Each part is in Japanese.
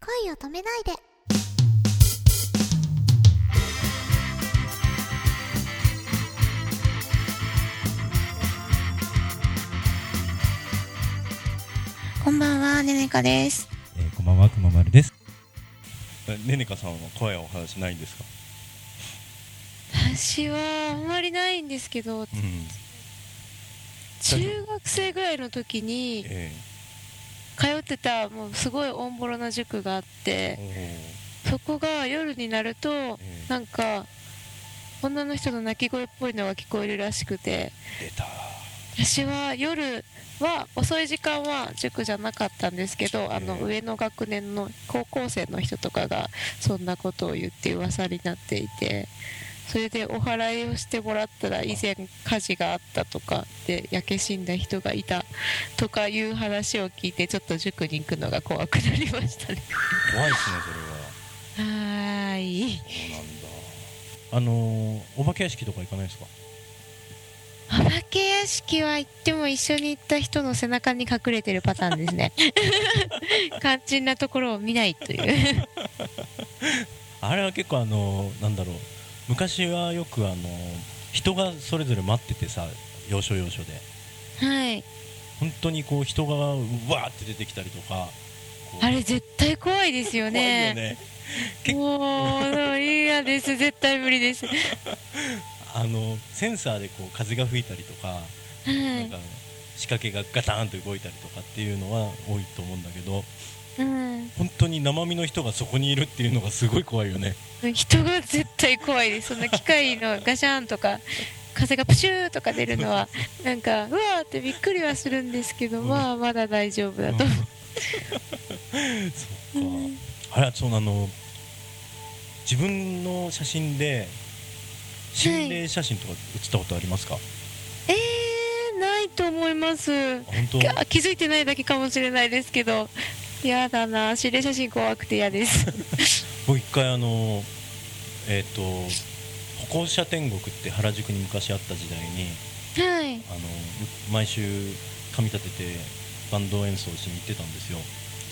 恋を止めないでこんばんはねねかですえー、こんばんは、くままるです。ねねかさんは声はお話ないんですか？私はあんまりないんですけどうん。中学生ぐらいの時にえ通ってたもうすごいオンボロな塾があっー、てそこが夜になるとえーなんか女の人の泣き声っぽいのが聞こえるらしくて。私は夜は遅い時間は塾じゃなかったんですけどあのええ上の学年の高校生の人とかがそんなことを言って噂になっていてそれでお祓いをしてもらったら以前火事があったとかで焼け死んだ人がいたとかいう話を聞いてちょっと塾に行くのが怖くなりましたね怖いですね、それは。はーいそうなんだ。あのー、お化け屋敷とか行かないですか？お化け屋敷は行っても一緒に行った人の背中に隠れてるパターンですね 肝心なところを見ないという あれは結構あのー、なんだろう。昔はよくあのー、人がそれぞれ待っててさ、要所要所で。はい本当にこう人がうわーって出てきたりとか。あれ絶対怖いですよ怖いねよね。結もう嫌です絶対無理ですは あのセンサーでこう風が吹いたりとか。なんいか仕掛けがガタンと動いたりとかっていうのは多いと思うんだけどうん。本当に生身の人がそこにいるっていうのがすごい怖いよね。人が絶対怖いです。そんな機械のガシャンとか風がプシューとか出るのはなんかうわーってびっくりはするんですけど、うん。まあまだ大丈夫だと。思う、そっか。あれはそうあの自分の写真で心霊写真とか写ったことありますか、えー、ないと思います。本当？あ気づいてないだけかもしれないですけどやだな。心霊写真怖くて嫌です。僕一回あのえっ、と歩行者天国って原宿に昔あった時代にはい。あの毎週髪立ててバンド演奏しに行ってたんですよ。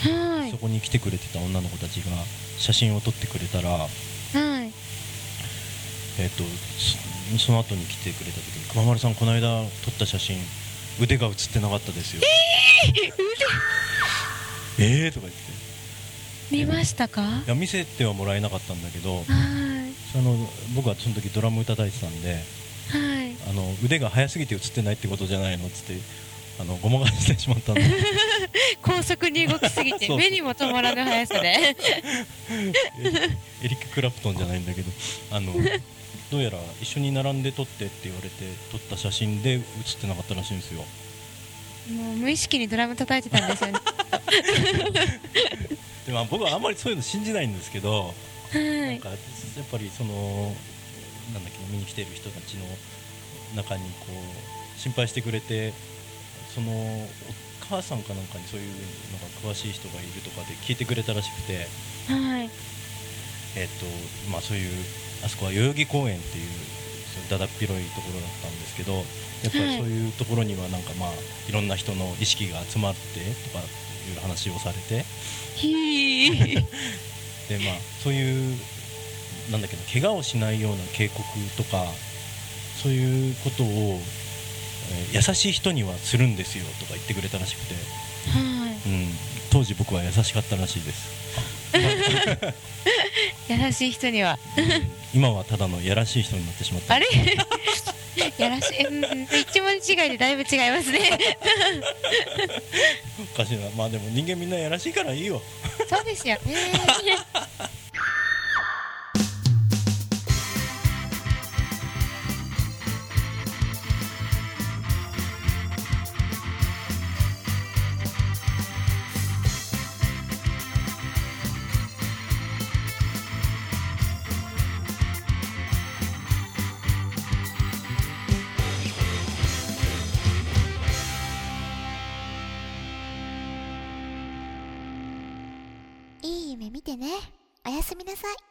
はい。そこに来てくれてた女の子たちが写真を撮ってくれたら、はい。えっとそその後に来てくれた時に「熊丸さんこの間撮った写真腕が写ってなかったですよ」えー、えー、とか言って。見ましたか？はいや見せてはもらえなかったんだけどい。あの僕はその時ドラム叩いてたんではい。あの腕が速すぎて写ってないってことじゃないのっつってあのごまかしてしまったんで。高速に動きすぎて目にも止まらぬ速さで。エリック・クラプトンじゃないんだけどあのどうやら一緒に並んで撮ってって言われて撮った写真で写ってなかったらしいんですよ。もう無意識にドラム叩いてたんですよねでまあ 僕はあんまりそういうの信じないんですけどはい。なんかやっぱりそのなんだっけ見に来てる人たちの中にこう心配してくれてそのお母さんかなんかにそういうのが詳しい人がいるとかで聞いてくれたらしくて、はい。えっとまあ、そういうあそこは代々木公園っていうだだっ広いところだったんですけどやっぱりそういうところにはなんかまあいろんな人の意識が集まってとかいう話をされて。でまあそういうなんだっけな怪我をしないような警告とかそういうことを、えー優しい人にはするんですよとか言ってくれたらしくて、はうん、当時僕は優しかったらしいです、い 優しい人には。うん今はただのやらしい人になってしまった。あれ？やらしい。うん一文字違いでだいぶ違いますね。おかしいな。まあでも人間みんなやらしいからいいよ。そうですよねい夢見てね。おやすみなさい。